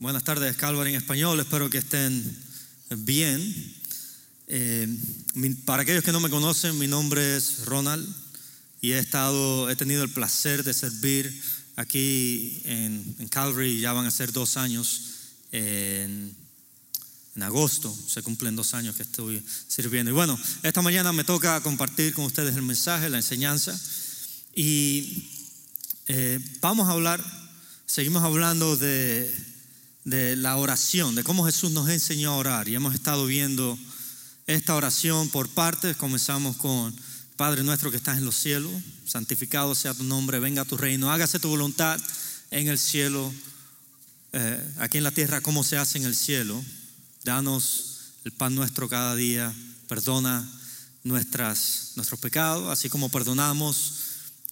Buenas tardes, Calvary en español. Espero que estén bien. Eh, para aquellos que no me conocen, mi nombre es Ronald y he estado, he tenido el placer de servir aquí en, Calvary. Ya van a ser dos años. En, en agosto se cumplen dos años que estoy sirviendo. Y bueno, esta mañana me toca compartir con ustedes el mensaje, la enseñanza. Y eh, vamos a hablar, seguimos hablando de de la oración, de cómo Jesús nos enseñó a orar. Y hemos estado viendo esta oración por partes. Comenzamos con Padre nuestro que estás en los cielos, santificado sea tu nombre, venga tu reino, hágase tu voluntad en el cielo, eh, aquí en la tierra como se hace en el cielo. Danos el pan nuestro cada día, perdona nuestras, nuestros pecados, así como perdonamos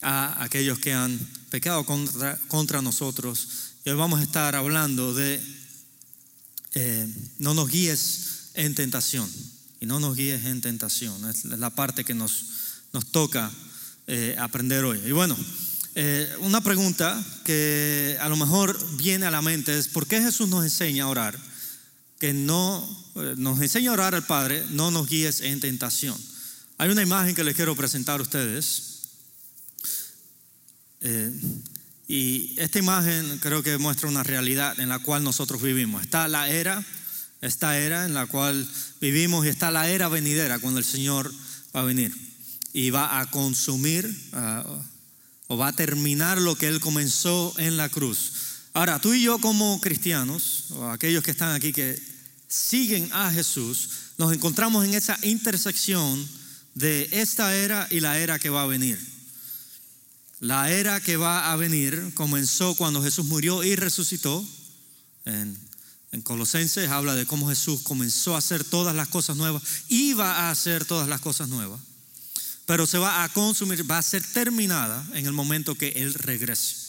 a aquellos que han pecado contra, contra nosotros y hoy vamos a estar hablando de eh, no nos guíes en tentación. Y no nos guíes en tentación. Es la parte que nos, nos toca eh, aprender hoy. Y bueno, eh, una pregunta que a lo mejor viene a la mente es, ¿por qué Jesús nos enseña a orar? Que no nos enseña a orar al Padre, no nos guíes en tentación. Hay una imagen que les quiero presentar a ustedes. Y esta imagen creo que muestra una realidad en la cual nosotros vivimos. Está la era, esta era en la cual vivimos y está la era venidera cuando el Señor va a venir y va a consumir o va a terminar lo que Él comenzó en la cruz. Ahora, tú y yo como cristianos, o aquellos que están aquí que siguen a Jesús, nos encontramos en esa intersección de esta era y la era que va a venir. La era que va a venir comenzó cuando Jesús murió y resucitó. En, Colosenses habla de cómo Jesús comenzó a hacer todas las cosas nuevas, iba a hacer todas las cosas nuevas, pero se va a consumir, va a ser terminada en el momento que Él regrese.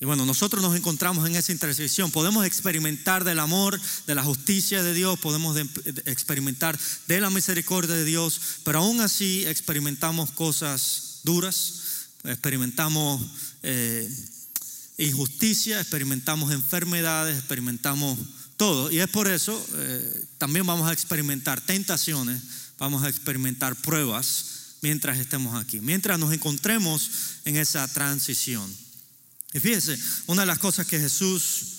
Y bueno, nosotros nos encontramos en esa intersección. Podemos experimentar del amor, de la justicia de Dios, podemos experimentar de la misericordia de Dios, pero aún así experimentamos cosas duras, experimentamos eh, injusticia, experimentamos enfermedades, experimentamos todo. Y es por eso eh, también vamos a experimentar tentaciones, vamos a experimentar pruebas mientras estemos aquí, mientras nos encontremos en esa transición. Y fíjese, una de las cosas que Jesús...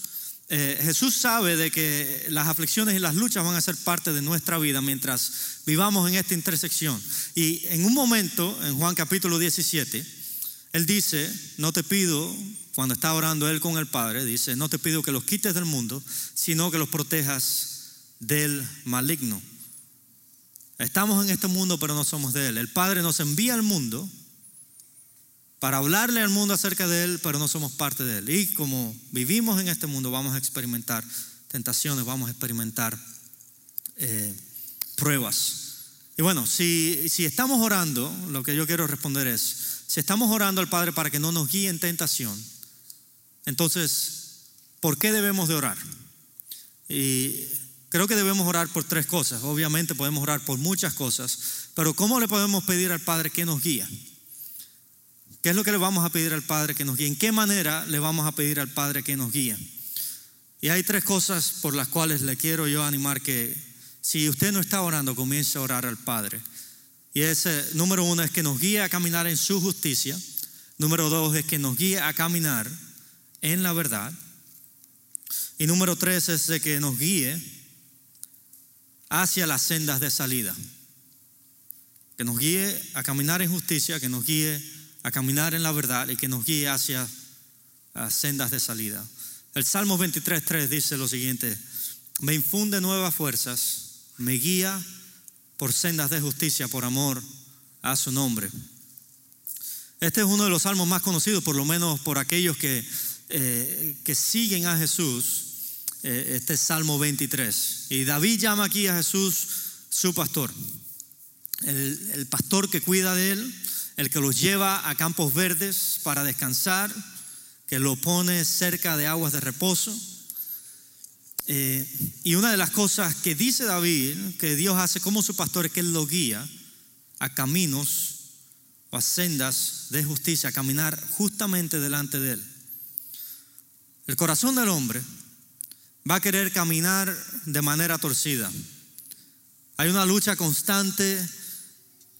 Eh, Jesús sabe de que las aflicciones y las luchas van a ser parte de nuestra vida mientras vivamos en esta intersección. Y en un momento, en Juan capítulo 17, él dice, no te pido, cuando está orando él con el Padre, dice, no te pido que los quites del mundo, sino que los protejas del maligno. Estamos en este mundo, pero no somos de él. El Padre nos envía al mundo para hablarle al mundo acerca de él, pero no somos parte de él. Y como vivimos en este mundo, vamos a experimentar tentaciones, vamos a experimentar eh, pruebas. Y bueno, si, si estamos orando, lo que yo quiero responder es, si estamos orando al Padre para que no nos guíe en tentación, entonces, ¿por qué debemos de orar? Y creo que debemos orar por tres cosas. Obviamente podemos orar por muchas cosas, pero ¿cómo le podemos pedir al Padre que nos guíe? ¿Qué es lo que le vamos a pedir al Padre que nos guíe? ¿En qué manera le vamos a pedir al Padre que nos guíe? Y hay tres cosas por las cuales le quiero yo animar que si usted no está orando, comience a orar al Padre. Y ese número uno es que nos guíe a caminar en su justicia. Número dos es que nos guíe a caminar en la verdad. Y número tres es de que nos guíe hacia las sendas de salida. Que nos guíe a caminar en justicia, que nos guíe a caminar en la verdad y que nos guíe hacia las sendas de salida. El Salmo 23.3 dice lo siguiente, me infunde nuevas fuerzas, me guía por sendas de justicia, por amor a su nombre. Este es uno de los salmos más conocidos, por lo menos por aquellos que, eh, que siguen a Jesús. Eh, este es Salmo 23. Y David llama aquí a Jesús su pastor. El, el pastor que cuida de él, el que los lleva a campos verdes para descansar, que lo pone cerca de aguas de reposo eh, y una de las cosas que dice David, que Dios hace como su pastor, es que Él lo guía a caminos o a sendas de justicia, a caminar justamente delante de Él. El corazón del hombre va a querer caminar de manera torcida. Hay una lucha constante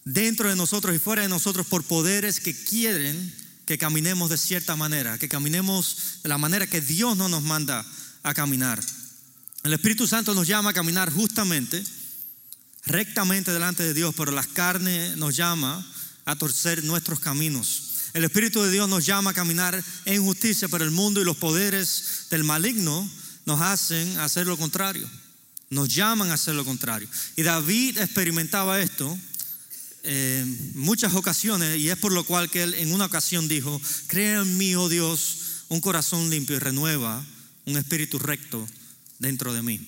dentro de nosotros y fuera de nosotros por poderes que quieren que caminemos de cierta manera, que caminemos de la manera que Dios no nos manda a caminar. El Espíritu Santo nos llama a caminar justamente, rectamente delante de Dios, pero la carne nos llama a torcer nuestros caminos. El Espíritu de Dios nos llama a caminar en justicia, pero el mundo y los poderes del maligno nos hacen hacer lo contrario. Nos llaman a hacer lo contrario. Y David experimentaba esto en muchas ocasiones y es por lo cual que él en una ocasión dijo, crea en mí, oh Dios, un corazón limpio y renueva un espíritu recto dentro de mí.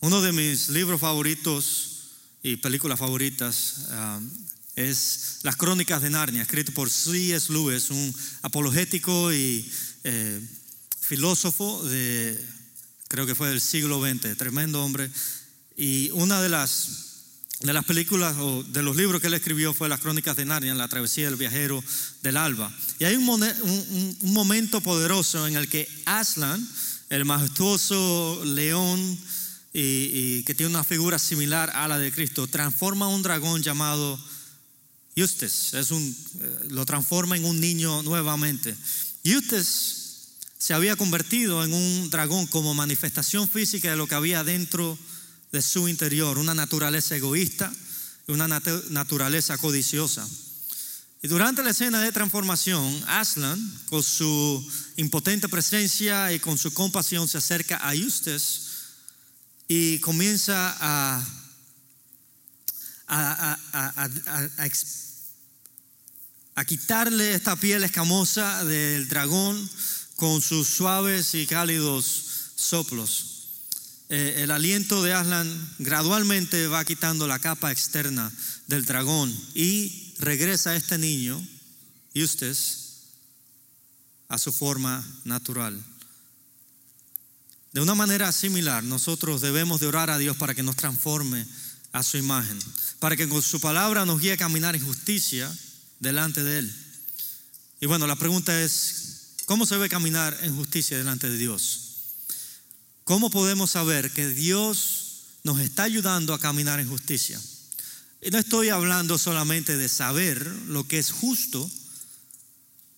Uno de mis libros favoritos y películas favoritas um, es Las Crónicas de Narnia, escrito por C.S. Lewis, un apologético y eh, filósofo de, creo que fue del siglo XX, tremendo hombre. Y una de las, de las películas o de los libros que él escribió fue Las Crónicas de Narnia, La Travesía del Viajero del Alba. Y hay un momento poderoso en el que Aslan, el majestuoso león, que tiene una figura similar a la de Cristo, transforma a un dragón llamado Eustace. Es un, eh, lo transforma en un niño nuevamente. Eustace se había convertido en un dragón como manifestación física de lo que había dentro de su interior, una naturaleza egoísta y una naturaleza codiciosa. Y durante la escena de transformación, Aslan, con su impotente presencia y con su compasión, se acerca a Eustace y comienza a, a, quitarle esta piel escamosa del dragón con sus suaves y cálidos soplos. Eh, el aliento de Aslan gradualmente va quitando la capa externa del dragón y regresa este niño, Eustace, a su forma natural. De una manera similar, nosotros debemos de orar a Dios para que nos transforme a su imagen, para que con su palabra nos guíe a caminar en justicia delante de Él. Y bueno, la pregunta es, ¿cómo se debe caminar en justicia delante de Dios? ¿Cómo podemos saber que Dios nos está ayudando a caminar en justicia? No estoy hablando solamente de saber lo que es justo,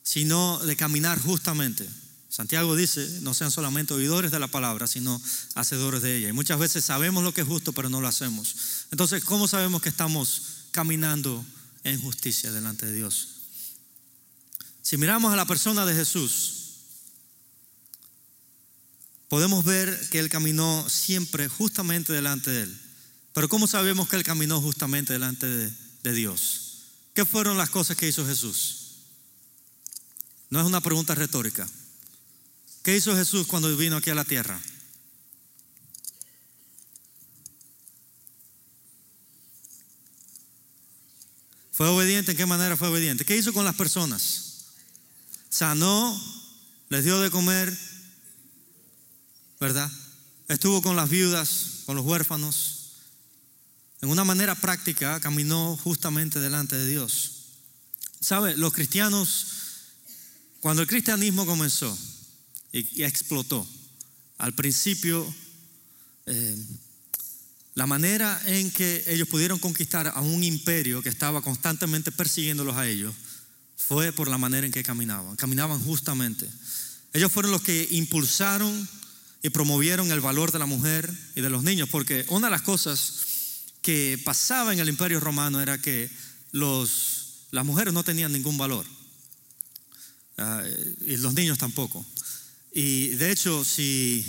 sino de caminar justamente. Santiago dice, no sean solamente oidores de la palabra, sino hacedores de ella. Y muchas veces sabemos lo que es justo, pero no lo hacemos. Entonces, ¿cómo sabemos que estamos caminando en justicia delante de Dios? Si miramos a la persona de Jesús, podemos ver que Él caminó siempre justamente delante de Él. Pero ¿cómo sabemos que Él caminó justamente delante de, Dios? ¿Qué fueron las cosas que hizo Jesús? No es una pregunta retórica. ¿Qué hizo Jesús cuando vino aquí a la tierra? ¿Fue obediente? ¿En qué manera fue obediente? ¿Qué hizo con las personas? Sanó, les dio de comer, ¿verdad? Estuvo con las viudas, con los huérfanos. En una manera práctica caminó justamente delante de Dios. ¿Sabe? Los cristianos, cuando el cristianismo comenzó, y, explotó. Al principio, eh, la manera en que ellos pudieron conquistar a un imperio que estaba constantemente persiguiéndolos a ellos fue por la manera en que caminaban. Caminaban justamente. Ellos fueron los que impulsaron y promovieron el valor de la mujer y de los niños, porque una de las cosas que pasaba en el imperio romano era que los, las mujeres no tenían ningún valor, ah, y los niños tampoco. Y de hecho, si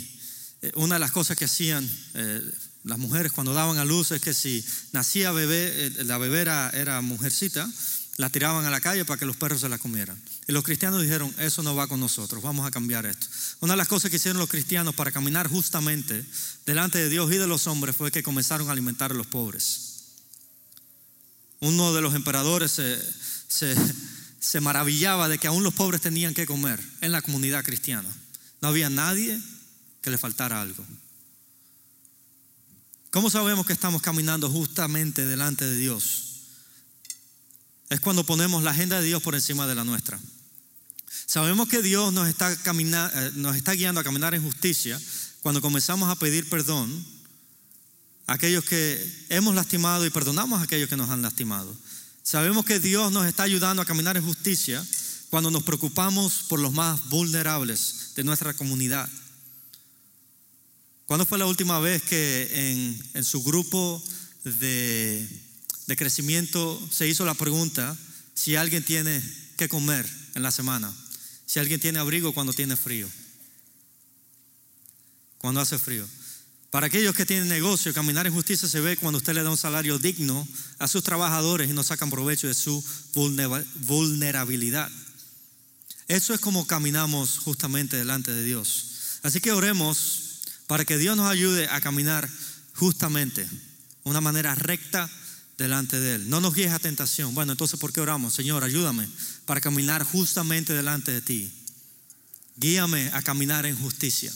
eh, una de las cosas que hacían eh, las mujeres cuando daban a luz es que si nacía bebé, eh, la bebé era, mujercita, la tiraban a la calle para que los perros se la comieran. Y los cristianos dijeron, eso no va con nosotros, vamos a cambiar esto. Una de las cosas que hicieron los cristianos para caminar justamente delante de Dios y de los hombres fue que comenzaron a alimentar a los pobres. Uno de los emperadores se, se maravillaba de que aún los pobres tenían que comer en la comunidad cristiana. No había nadie que le faltara algo. ¿Cómo sabemos que estamos caminando justamente delante de Dios? Es cuando ponemos la agenda de Dios por encima de la nuestra. Sabemos que Dios nos está, eh, nos está guiando a caminar en justicia cuando comenzamos a pedir perdón a aquellos que hemos lastimado y perdonamos a aquellos que nos han lastimado. Sabemos que Dios nos está ayudando a caminar en justicia cuando nos preocupamos por los más vulnerables de nuestra comunidad. ¿Cuándo fue la última vez que en, su grupo de, de crecimiento se hizo la pregunta si alguien tiene que comer en la semana? Si alguien tiene abrigo cuando tiene frío. Cuando hace frío. Para aquellos que tienen negocio, caminar en justicia se ve cuando usted le da un salario digno a sus trabajadores y no sacan provecho de su vulnerabilidad. Eso es como caminamos justamente delante de Dios. Así que oremos para que Dios nos ayude a caminar justamente, una manera recta delante de Él. No nos guíes a tentación. Bueno, entonces, ¿por qué oramos? Señor, ayúdame para caminar justamente delante de ti. Guíame a caminar en justicia.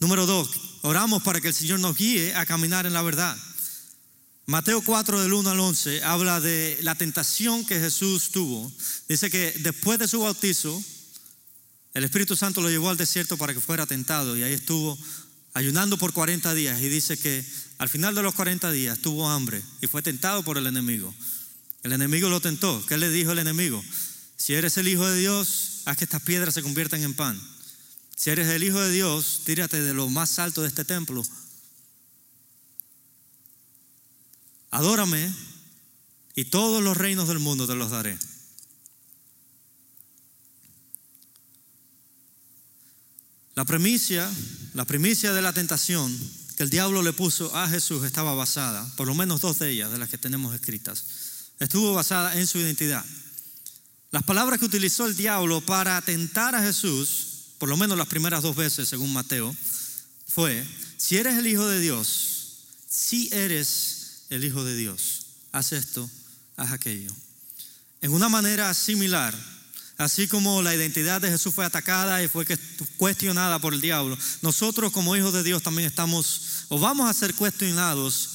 Número dos, oramos para que el Señor nos guíe a caminar en la verdad. Mateo 4 del 1 al 11 habla de la tentación que Jesús tuvo. Dice que después de su bautizo, el Espíritu Santo lo llevó al desierto para que fuera tentado y ahí estuvo ayunando por 40 días y dice que al final de los 40 días tuvo hambre y fue tentado por el enemigo. El enemigo lo tentó. ¿Qué le dijo el enemigo? Si eres el Hijo de Dios, haz que estas piedras se conviertan en pan. Si eres el Hijo de Dios, tírate de lo más alto de este templo. Adórame y todos los reinos del mundo te los daré. La premisa, la primicia de la tentación que el diablo le puso a Jesús estaba basada, por lo menos dos de ellas, de las que tenemos escritas, estuvo basada en su identidad. Las palabras que utilizó el diablo para tentar a Jesús, por lo menos las primeras dos veces según Mateo, fue, si eres el Hijo de Dios, si eres el Hijo de Dios, haz esto, haz aquello. En una manera similar, Así como la identidad de Jesús fue atacada y fue cuestionada por el diablo, nosotros como hijos de Dios también estamos o vamos a ser cuestionados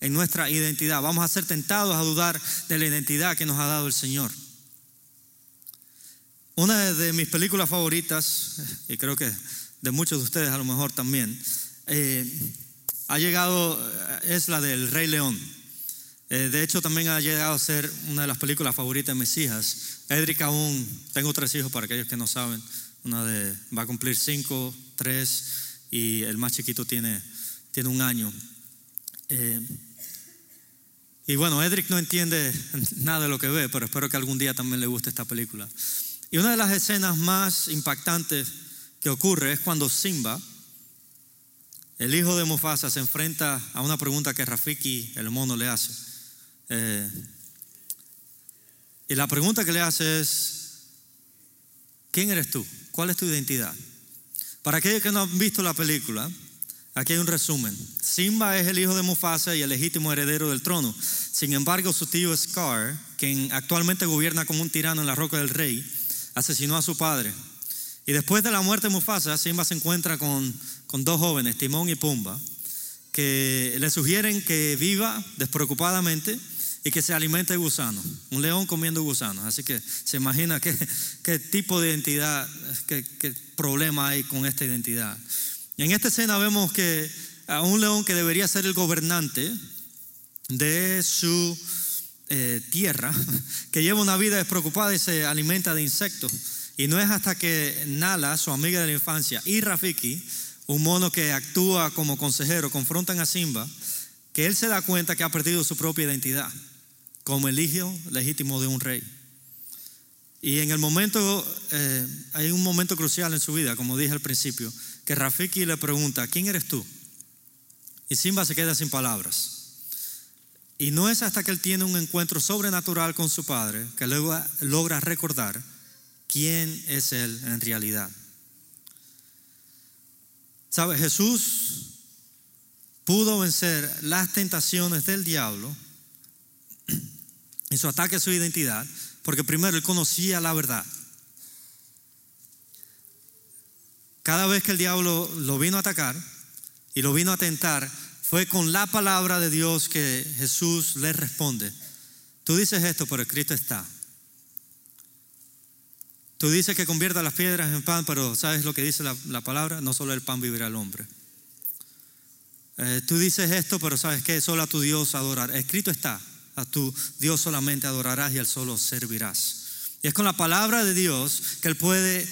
en nuestra identidad, vamos a ser tentados a dudar de la identidad que nos ha dado el Señor. Una de mis películas favoritas, y creo que de muchos de ustedes a lo mejor también, eh, ha llegado, es la del Rey León. Eh, de hecho, también ha llegado a ser una de las películas favoritas de mis hijas. Edric aún, tengo tres hijos para aquellos que no saben. Una de, va a cumplir cinco, tres, y el más chiquito tiene, tiene un año. Eh, y bueno, Edric no entiende nada de lo que ve, pero espero que algún día también le guste esta película. Y una de las escenas más impactantes que ocurre es cuando Simba, el hijo de Mufasa, se enfrenta a una pregunta que Rafiki, el mono, le hace. Eh, y la pregunta que le hace es, ¿quién eres tú? ¿Cuál es tu identidad? Para aquellos que no han visto la película, aquí hay un resumen. Simba es el hijo de Mufasa y el legítimo heredero del trono. Sin embargo, su tío Scar, quien actualmente gobierna como un tirano en la roca del rey, asesinó a su padre. Y después de la muerte de Mufasa, Simba se encuentra con, con dos jóvenes, Timón y Pumba, que le sugieren que viva despreocupadamente y que se alimente de gusanos. Un león comiendo gusanos. Así que se imagina qué, qué tipo de identidad, qué, qué, problema hay con esta identidad. Y en esta escena vemos que a un león que debería ser el gobernante de su eh, tierra, que lleva una vida despreocupada y se alimenta de insectos. Y no es hasta que Nala, su amiga de la infancia, y Rafiki, un mono que actúa como consejero, confrontan a Simba, que él se da cuenta que ha perdido su propia identidad como el hijo legítimo de un rey. Y en el momento, eh, hay un momento crucial en su vida, como dije al principio, que Rafiki le pregunta, ¿quién eres tú? Y Simba se queda sin palabras. Y no es hasta que él tiene un encuentro sobrenatural con su padre que luego logra recordar quién es él en realidad. ¿Sabe? Jesús pudo vencer las tentaciones del diablo y su ataque a su identidad, porque primero él conocía la verdad. Cada vez que el diablo lo vino a atacar y lo vino a tentar, fue con la palabra de Dios que Jesús le responde. Tú dices esto, pero Cristo está. Tú dices que convierta las piedras en pan, pero ¿sabes lo que dice la, palabra? No solo el pan vivirá el hombre. Eh, tú dices esto, pero ¿sabes que Solo a tu Dios adorar. Escrito está, a tu Dios solamente adorarás y al solo servirás. Y es con la palabra de Dios que Él puede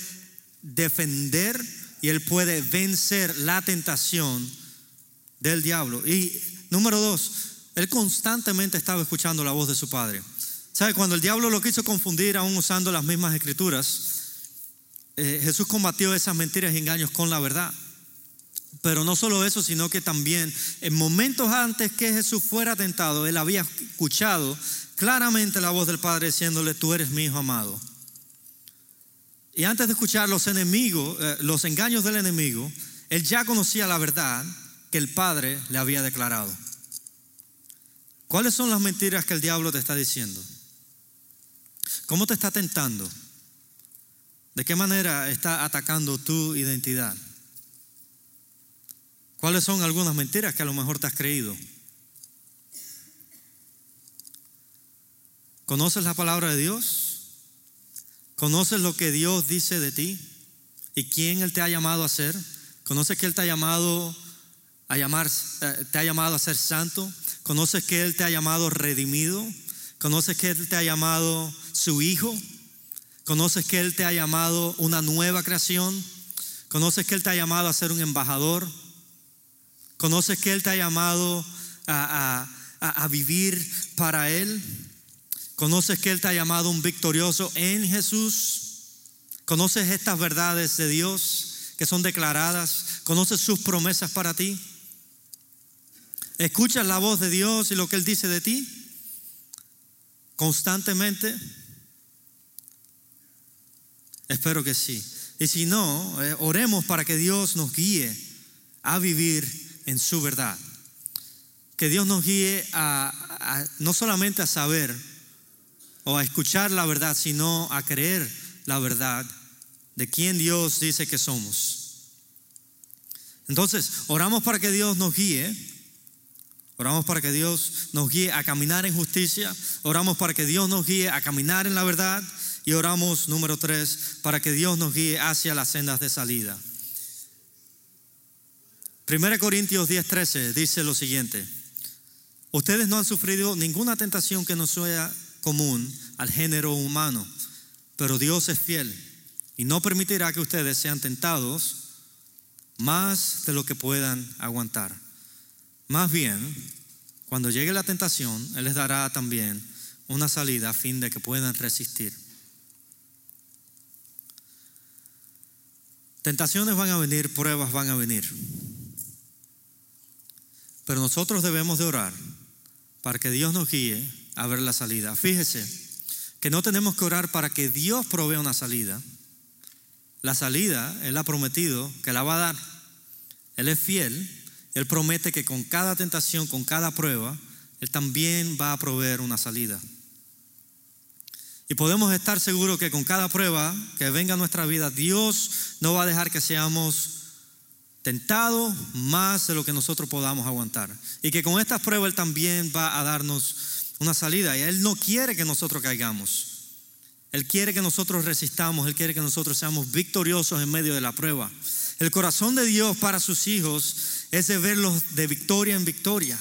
defender y Él puede vencer la tentación del diablo. Y número dos, Él constantemente estaba escuchando la voz de su Padre. ¿Sabe? Cuando el diablo lo quiso confundir, aún usando las mismas escrituras, eh, Jesús combatió esas mentiras y engaños con la verdad. Pero no solo eso, sino que también en momentos antes que Jesús fuera tentado, él había escuchado claramente la voz del Padre diciéndole, tú eres mi hijo amado. Y antes de escuchar los enemigos, eh, los engaños del enemigo, él ya conocía la verdad que el Padre le había declarado. ¿Cuáles son las mentiras que el diablo te está diciendo? ¿Cómo te está tentando? ¿De qué manera está atacando tu identidad? ¿Cuáles son algunas mentiras que a lo mejor te has creído? ¿Conoces la palabra de Dios? ¿Conoces lo que Dios dice de ti? ¿Y quién Él te ha llamado a ser? ¿Conoces que Él te ha llamado a llamar, eh, te ha llamado a ser santo? ¿Conoces que Él te ha llamado redimido? ¿Conoces que Él te ha llamado su hijo? ¿Conoces que Él te ha llamado una nueva creación? ¿Conoces que Él te ha llamado a ser un embajador? ¿Conoces que Él te ha llamado a, a vivir para Él? ¿Conoces que Él te ha llamado un victorioso en Jesús? ¿Conoces estas verdades de Dios que son declaradas? ¿Conoces sus promesas para ti? ¿Escuchas la voz de Dios y lo que Él dice de ti? constantemente? Espero que sí. Y si no, eh, oremos para que Dios nos guíe a vivir en su verdad. Que Dios nos guíe a, no solamente a saber o a escuchar la verdad, sino a creer la verdad de quien Dios dice que somos. Entonces, oramos para que Dios nos guíe Oramos para que Dios nos guíe a caminar en justicia. Oramos para que Dios nos guíe a caminar en la verdad. Y oramos, número tres, para que Dios nos guíe hacia las sendas de salida. 1 Corintios 10:13 dice lo siguiente. Ustedes no han sufrido ninguna tentación que no sea común al género humano, pero Dios es fiel y no permitirá que ustedes sean tentados más de lo que puedan aguantar más bien, cuando llegue la tentación, Él les dará también una salida a fin de que puedan resistir. Tentaciones van a venir, pruebas van a venir. Pero nosotros debemos de orar para que Dios nos guíe a ver la salida. Fíjese que no tenemos que orar para que Dios provea una salida. La salida Él ha prometido que la va a dar. Él es fiel él promete que con cada tentación, con cada prueba, Él también va a proveer una salida. Y podemos estar seguros que con cada prueba que venga a nuestra vida, Dios no va a dejar que seamos tentados más de lo que nosotros podamos aguantar. Y que con estas pruebas Él también va a darnos una salida. Y Él no quiere que nosotros caigamos. Él quiere que nosotros resistamos. Él quiere que nosotros seamos victoriosos en medio de la prueba. El corazón de Dios para sus hijos es de verlos de victoria en victoria.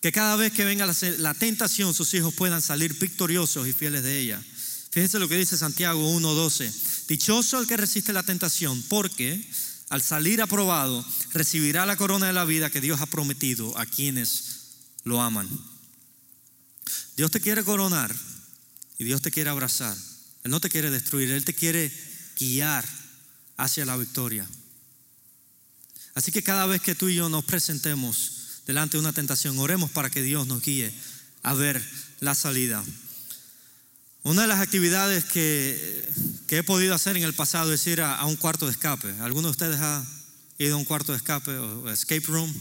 Que cada vez que venga la, tentación, sus hijos puedan salir victoriosos y fieles de ella. Fíjense lo que dice Santiago 1:12. Dichoso el que resiste la tentación, porque al salir aprobado recibirá la corona de la vida que Dios ha prometido a quienes lo aman. Dios te quiere coronar y Dios te quiere abrazar. Él no te quiere destruir, Él te quiere guiar hacia la victoria. Así que cada vez que tú y yo nos presentemos delante de una tentación, oremos para que Dios nos guíe a ver la salida. Una de las actividades que, he podido hacer en el pasado es ir a, un cuarto de escape. ¿Alguno de ustedes ha ido a un cuarto de escape o escape room?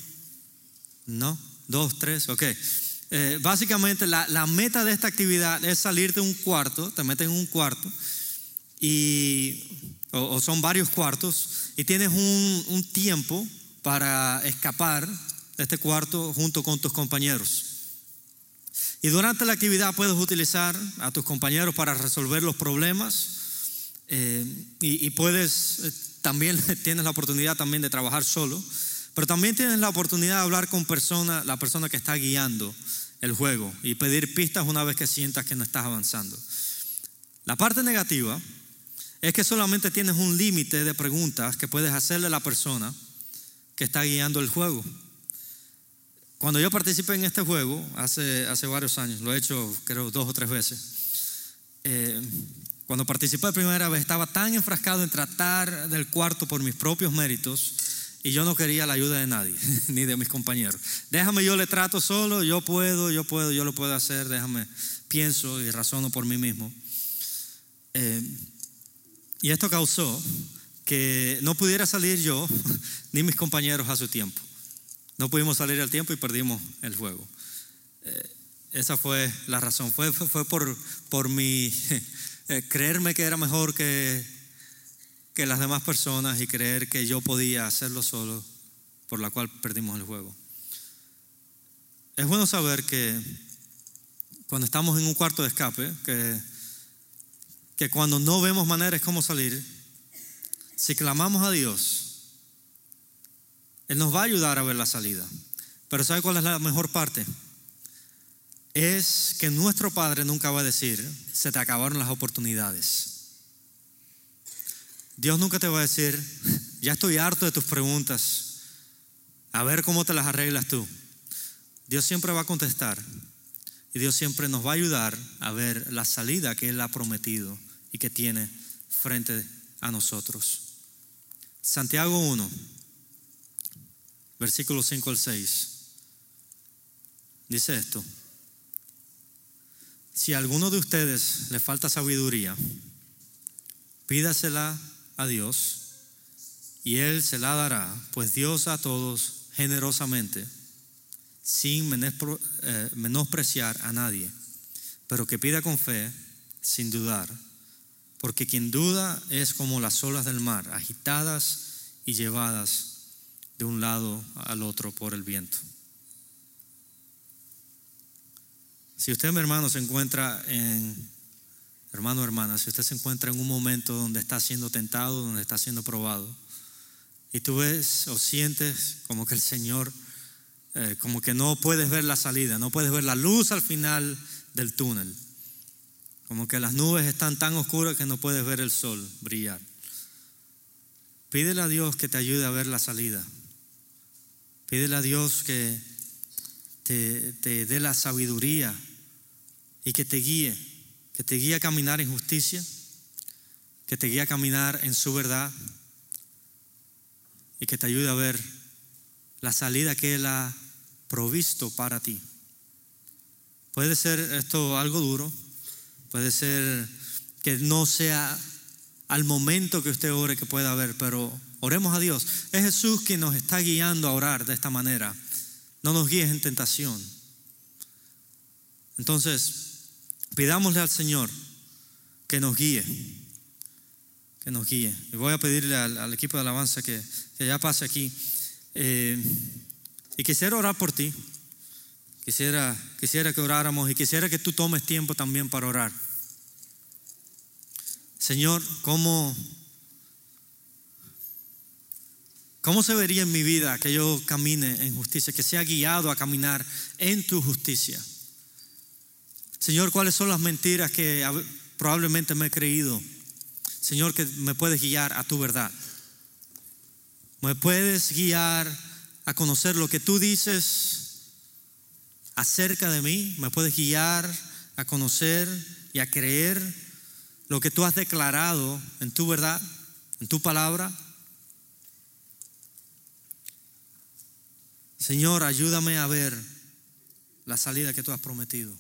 ¿No? ¿Dos, tres? Ok. Eh, básicamente la, la, meta de esta actividad es salir de un cuarto, te meten en un cuarto y o, son varios cuartos, y tienes un, un tiempo para escapar de este cuarto junto con tus compañeros. Y durante la actividad puedes utilizar a tus compañeros para resolver los problemas Eh, y, puedes, eh, también tienes la oportunidad también de trabajar solo, pero también tienes la oportunidad de hablar con persona, la persona que está guiando el juego y pedir pistas una vez que sientas que no estás avanzando. La parte negativa es que solamente tienes un límite de preguntas que puedes hacerle a la persona que está guiando el juego. Cuando yo participé en este juego, hace, hace varios años, lo he hecho creo dos o tres veces, eh, cuando participé la primera vez estaba tan enfrascado en tratar del cuarto por mis propios méritos y yo no quería la ayuda de nadie, ni de mis compañeros. Déjame, yo le trato solo, yo puedo, yo puedo, yo lo puedo hacer, déjame, pienso y razono por mí mismo. Eh, y esto causó que no pudiera salir yo ni mis compañeros a su tiempo. No pudimos salir al tiempo y perdimos el juego. Eh, esa fue la razón. Fue, fue, por, por mi eh, creerme que era mejor que, que las demás personas y creer que yo podía hacerlo solo, por la cual perdimos el juego. Es bueno saber que cuando estamos en un cuarto de escape, que, que cuando no vemos maneras cómo salir, si clamamos a Dios, Él nos va a ayudar a ver la salida. Pero ¿sabe cuál es la mejor parte? Es que nuestro Padre nunca va a decir, se te acabaron las oportunidades. Dios nunca te va a decir, ya estoy harto de tus preguntas, a ver cómo te las arreglas tú. Dios siempre va a contestar y Dios siempre nos va a ayudar a ver la salida que Él ha prometido y que tiene frente a nosotros. Santiago 1, versículo 5 al 6, dice esto. Si a alguno de ustedes le falta sabiduría, pídasela a Dios y Él se la dará, pues Dios a todos generosamente, sin eh, menospreciar a nadie, pero que pida con fe, sin dudar, porque quien duda es como las olas del mar, agitadas y llevadas de un lado al otro por el viento. Si usted, mi hermano, se encuentra en, hermano hermana, si usted se encuentra en un momento donde está siendo tentado, donde está siendo probado, y tú ves o sientes como que el Señor, eh, como que no puedes ver la salida, no puedes ver la luz al final del túnel, como que las nubes están tan oscuras que no puedes ver el sol brillar. Pídele a Dios que te ayude a ver la salida. Pídele a Dios que te, dé la sabiduría y que te guíe, que te guíe a caminar en justicia, que te guíe a caminar en su verdad y que te ayude a ver la salida que Él ha provisto para ti. Puede ser esto algo duro, puede ser que no sea al momento que usted ore que pueda haber, pero oremos a Dios. Es Jesús quien nos está guiando a orar de esta manera. No nos guíes en tentación. Entonces, Pidámosle al Señor que nos guíe, que nos guíe. Y voy a pedirle al, equipo de alabanza que, ya pase aquí. Eh, y quisiera orar por ti. Quisiera, quisiera que oráramos y quisiera que tú tomes tiempo también para orar. Señor, ¿cómo, ¿cómo se vería en mi vida que yo camine en justicia, que sea guiado a caminar en tu justicia? Señor, ¿cuáles son las mentiras que probablemente me he creído? Señor, que me puedes guiar a tu verdad. Me puedes guiar a conocer lo que tú dices acerca de mí. Me puedes guiar a conocer y a creer lo que tú has declarado en tu verdad, en tu palabra. Señor, ayúdame a ver la salida que tú has prometido.